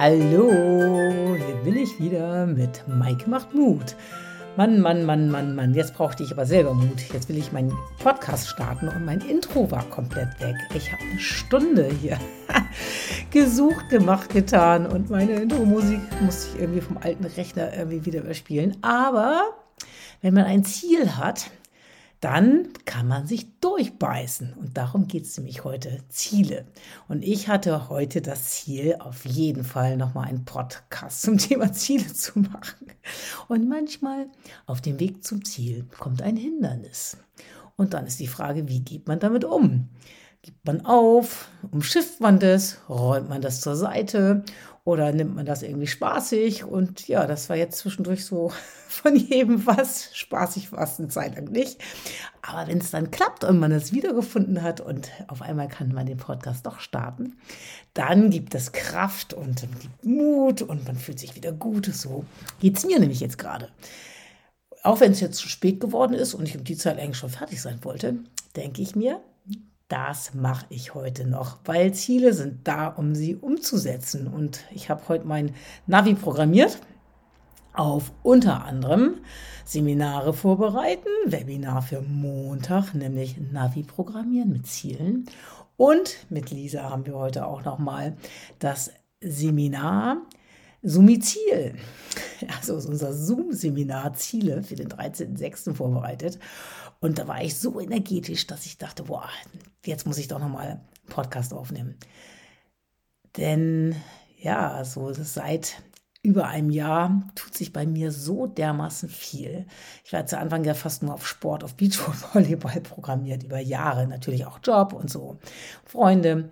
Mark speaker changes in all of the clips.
Speaker 1: Hallo, hier bin ich wieder mit Mike macht Mut. Mann, Mann, Mann, Mann, Mann, jetzt brauchte ich aber selber Mut. Jetzt will ich meinen Podcast starten und mein Intro war komplett weg. Ich habe eine Stunde hier gesucht, gemacht, getan und meine Intro-Musik musste ich irgendwie vom alten Rechner irgendwie wieder überspielen. Aber wenn man ein Ziel hat, dann kann man sich durchbeißen. Und darum geht es nämlich heute, Ziele. Und ich hatte heute das Ziel, auf jeden Fall nochmal einen Podcast zum Thema Ziele zu machen. Und manchmal auf dem Weg zum Ziel kommt ein Hindernis. Und dann ist die Frage, wie geht man damit um? Gibt man auf, umschifft man das, räumt man das zur Seite oder nimmt man das irgendwie spaßig? Und ja, das war jetzt zwischendurch so von jedem was. Spaßig war es eine Zeit lang nicht. Aber wenn es dann klappt und man es wiedergefunden hat und auf einmal kann man den Podcast doch starten, dann gibt es Kraft und gibt Mut und man fühlt sich wieder gut. So geht es mir nämlich jetzt gerade. Auch wenn es jetzt zu spät geworden ist und ich um die Zeit eigentlich schon fertig sein wollte, denke ich mir, das mache ich heute noch, weil Ziele sind da, um sie umzusetzen. Und ich habe heute mein Navi programmiert auf unter anderem Seminare vorbereiten, Webinar für Montag, nämlich Navi programmieren mit Zielen. Und mit Lisa haben wir heute auch noch mal das Seminar Sumizil, also unser Zoom-Seminar Ziele für den 13.06. vorbereitet. Und da war ich so energetisch, dass ich dachte, boah, jetzt muss ich doch nochmal einen Podcast aufnehmen. Denn ja, so seit über einem Jahr tut sich bei mir so dermaßen viel. Ich war zu Anfang ja fast nur auf Sport, auf Beachvolleyball programmiert, über Jahre, natürlich auch Job und so, Freunde.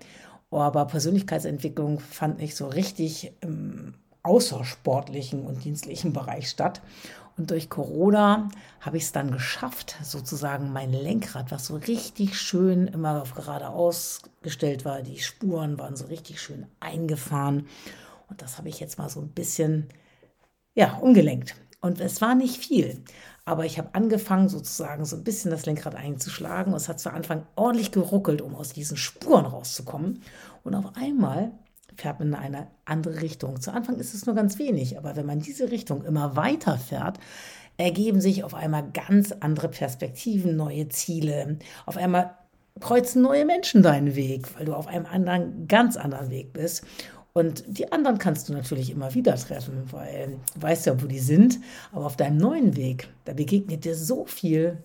Speaker 1: Aber Persönlichkeitsentwicklung fand nicht so richtig im außersportlichen und dienstlichen Bereich statt. Und durch Corona habe ich es dann geschafft, sozusagen mein Lenkrad, was so richtig schön immer geradeaus gestellt war, die Spuren waren so richtig schön eingefahren. Und das habe ich jetzt mal so ein bisschen, ja, umgelenkt. Und es war nicht viel, aber ich habe angefangen, sozusagen so ein bisschen das Lenkrad einzuschlagen. Und es hat zu Anfang ordentlich geruckelt, um aus diesen Spuren rauszukommen. Und auf einmal fährt man in eine andere Richtung. Zu Anfang ist es nur ganz wenig, aber wenn man diese Richtung immer weiter fährt, ergeben sich auf einmal ganz andere Perspektiven, neue Ziele. Auf einmal kreuzen neue Menschen deinen Weg, weil du auf einem anderen, ganz anderen Weg bist. Und die anderen kannst du natürlich immer wieder treffen, weil du weißt ja, wo die sind. Aber auf deinem neuen Weg, da begegnet dir so viel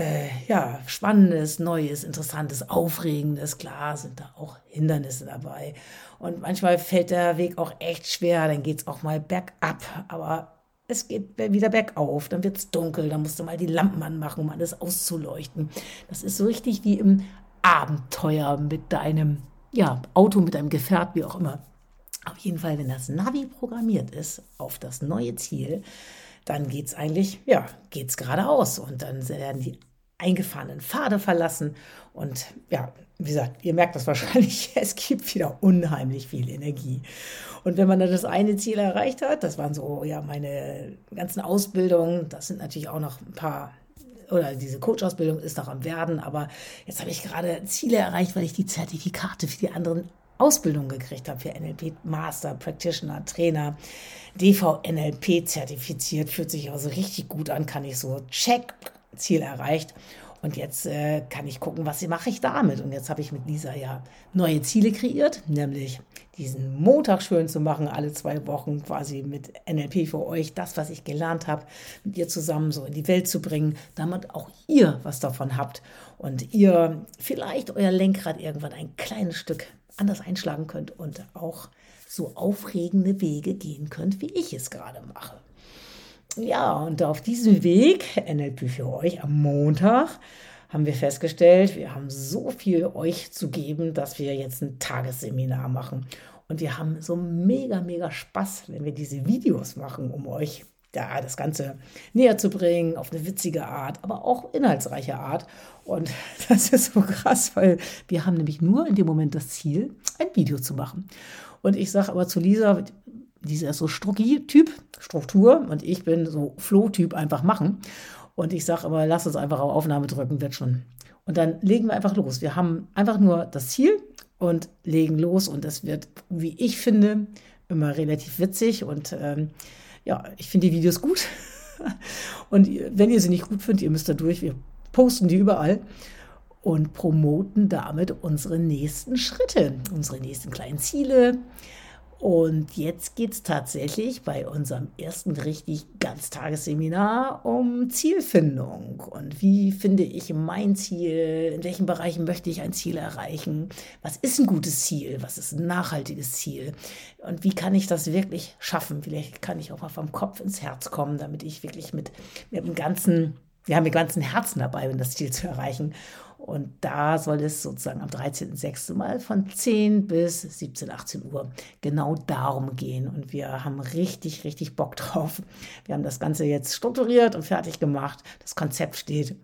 Speaker 1: äh, ja, Spannendes, Neues, Interessantes, Aufregendes. Klar sind da auch Hindernisse dabei. Und manchmal fällt der Weg auch echt schwer, dann geht es auch mal bergab. Aber es geht wieder bergauf, dann wird es dunkel, dann musst du mal die Lampen anmachen, um alles auszuleuchten. Das ist so richtig wie im Abenteuer mit deinem ja, Auto, mit deinem Gefährt, wie auch immer. Auf jeden Fall, wenn das Navi programmiert ist auf das neue Ziel, dann geht es eigentlich, ja, geht es geradeaus und dann werden die eingefahrenen Pfade verlassen und ja, wie gesagt, ihr merkt das wahrscheinlich, es gibt wieder unheimlich viel Energie. Und wenn man dann das eine Ziel erreicht hat, das waren so ja meine ganzen Ausbildungen, das sind natürlich auch noch ein paar oder diese Coach-Ausbildung ist noch am werden, aber jetzt habe ich gerade Ziele erreicht, weil ich die Zertifikate für die anderen Ausbildung gekriegt habe für NLP Master, Practitioner, Trainer, DVNLP zertifiziert, fühlt sich also richtig gut an, kann ich so check, Ziel erreicht. Und jetzt äh, kann ich gucken, was mache ich damit. Und jetzt habe ich mit Lisa ja neue Ziele kreiert, nämlich diesen Montag schön zu machen, alle zwei Wochen quasi mit NLP für euch, das, was ich gelernt habe, mit ihr zusammen so in die Welt zu bringen, damit auch ihr was davon habt und ihr vielleicht euer Lenkrad irgendwann ein kleines Stück anders einschlagen könnt und auch so aufregende Wege gehen könnt, wie ich es gerade mache. Ja, und auf diesem Weg, NLP für euch am Montag, haben wir festgestellt, wir haben so viel euch zu geben, dass wir jetzt ein Tagesseminar machen. Und wir haben so mega, mega Spaß, wenn wir diese Videos machen, um euch da das Ganze näher zu bringen, auf eine witzige Art, aber auch inhaltsreiche Art. Und das ist so krass, weil wir haben nämlich nur in dem Moment das Ziel, ein Video zu machen. Und ich sage aber zu Lisa, dieser so Strucki-Typ, Struktur, und ich bin so Flow-Typ, einfach machen. Und ich sage aber, lass uns einfach auf Aufnahme drücken, wird schon. Und dann legen wir einfach los. Wir haben einfach nur das Ziel und legen los. Und das wird, wie ich finde, immer relativ witzig und ähm, ja, ich finde die Videos gut. und wenn ihr sie nicht gut findet, ihr müsst da durch. Wir posten die überall und promoten damit unsere nächsten Schritte, unsere nächsten kleinen Ziele, und jetzt geht es tatsächlich bei unserem ersten richtig Ganztagesseminar um Zielfindung. Und wie finde ich mein Ziel? In welchen Bereichen möchte ich ein Ziel erreichen? Was ist ein gutes Ziel? Was ist ein nachhaltiges Ziel? Und wie kann ich das wirklich schaffen? Vielleicht kann ich auch mal vom Kopf ins Herz kommen, damit ich wirklich mit, mit dem ganzen, ja, mit ganzen Herzen dabei bin, das Ziel zu erreichen. Und da soll es sozusagen am 13.06. mal von 10 bis 17, 18 Uhr genau darum gehen. Und wir haben richtig, richtig Bock drauf. Wir haben das Ganze jetzt strukturiert und fertig gemacht. Das Konzept steht.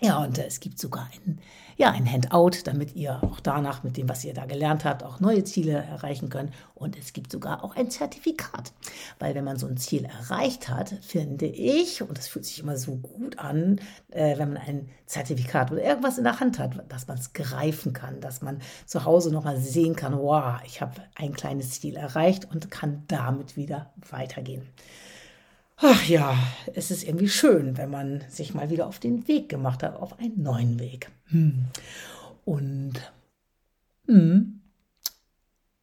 Speaker 1: Ja, und es gibt sogar einen ja, ein Handout, damit ihr auch danach mit dem, was ihr da gelernt habt, auch neue Ziele erreichen könnt. Und es gibt sogar auch ein Zertifikat. Weil wenn man so ein Ziel erreicht hat, finde ich, und das fühlt sich immer so gut an, äh, wenn man ein Zertifikat oder irgendwas in der Hand hat, dass man es greifen kann, dass man zu Hause nochmal sehen kann, wow, ich habe ein kleines Ziel erreicht und kann damit wieder weitergehen. Ach ja, es ist irgendwie schön, wenn man sich mal wieder auf den Weg gemacht hat, auf einen neuen Weg. Hm. Und, hm.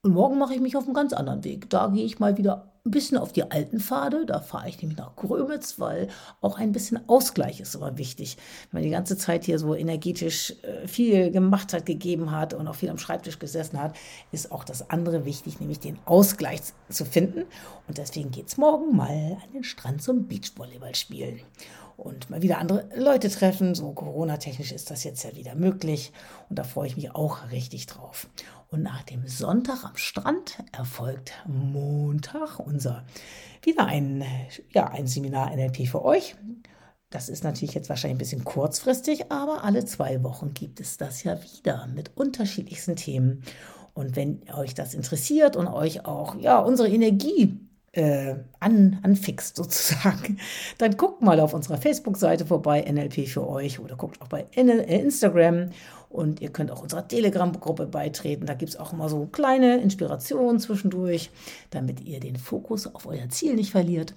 Speaker 1: Und morgen mache ich mich auf einen ganz anderen Weg. Da gehe ich mal wieder ein bisschen auf die alten Pfade. Da fahre ich nämlich nach Grömitz, weil auch ein bisschen Ausgleich ist immer wichtig. Wenn man die ganze Zeit hier so energetisch äh, viel gemacht hat, gegeben hat und auch viel am Schreibtisch gesessen hat, ist auch das andere wichtig, nämlich den Ausgleich zu finden. Und deswegen geht es morgen mal an den Strand zum Beachvolleyball spielen und mal wieder andere Leute treffen. So Corona-technisch ist das jetzt ja wieder möglich und da freue ich mich auch richtig drauf. Und nach dem Sonntag am Strand erfolgt Montag unser wieder ein, ja, ein Seminar NLP für euch. Das ist natürlich jetzt wahrscheinlich ein bisschen kurzfristig, aber alle zwei Wochen gibt es das ja wieder mit unterschiedlichsten Themen. Und wenn euch das interessiert und euch auch ja, unsere Energie äh, an, anfixt sozusagen, dann guckt mal auf unserer Facebook-Seite vorbei, NLP für euch, oder guckt auch bei äh, Instagram und ihr könnt auch unserer Telegram-Gruppe beitreten. Da gibt es auch immer so kleine Inspirationen zwischendurch, damit ihr den Fokus auf euer Ziel nicht verliert.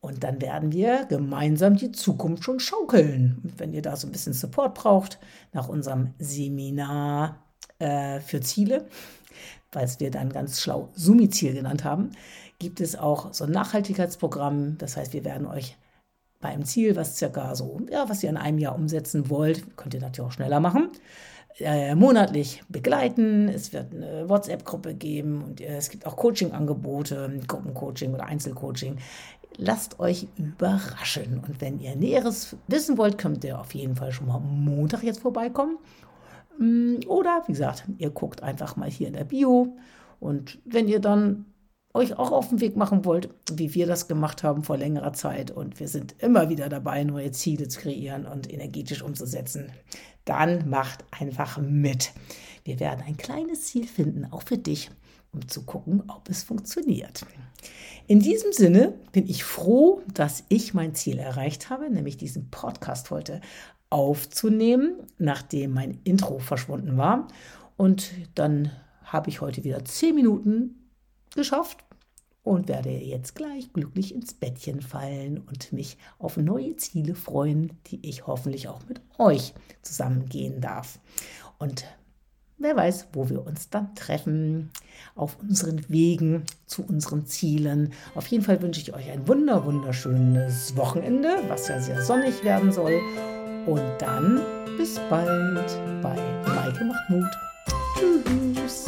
Speaker 1: Und dann werden wir gemeinsam die Zukunft schon schaukeln. Und wenn ihr da so ein bisschen Support braucht, nach unserem Seminar äh, für Ziele, weil wir dann ganz schlau Sumi-Ziel genannt haben, gibt es auch so ein Nachhaltigkeitsprogramm. Das heißt, wir werden euch bei einem Ziel, was circa so, ja, was ihr in einem Jahr umsetzen wollt, könnt ihr natürlich auch schneller machen, äh, monatlich begleiten. Es wird eine WhatsApp-Gruppe geben und äh, es gibt auch Coaching-Angebote, Gruppencoaching oder Einzelcoaching. Lasst euch überraschen. Und wenn ihr Näheres wissen wollt, könnt ihr auf jeden Fall schon mal Montag jetzt vorbeikommen. Mm, oder, wie gesagt, ihr guckt einfach mal hier in der Bio. Und wenn ihr dann euch auch auf den Weg machen wollt, wie wir das gemacht haben vor längerer Zeit und wir sind immer wieder dabei, neue Ziele zu kreieren und energetisch umzusetzen, dann macht einfach mit. Wir werden ein kleines Ziel finden, auch für dich, um zu gucken, ob es funktioniert. In diesem Sinne bin ich froh, dass ich mein Ziel erreicht habe, nämlich diesen Podcast heute aufzunehmen, nachdem mein Intro verschwunden war. Und dann habe ich heute wieder zehn Minuten geschafft und werde jetzt gleich glücklich ins Bettchen fallen und mich auf neue Ziele freuen, die ich hoffentlich auch mit euch zusammengehen darf. Und wer weiß, wo wir uns dann treffen auf unseren Wegen zu unseren Zielen. Auf jeden Fall wünsche ich euch ein wunder wunderschönes Wochenende, was ja sehr sonnig werden soll. Und dann bis bald bei Maike macht Mut. Tschüss.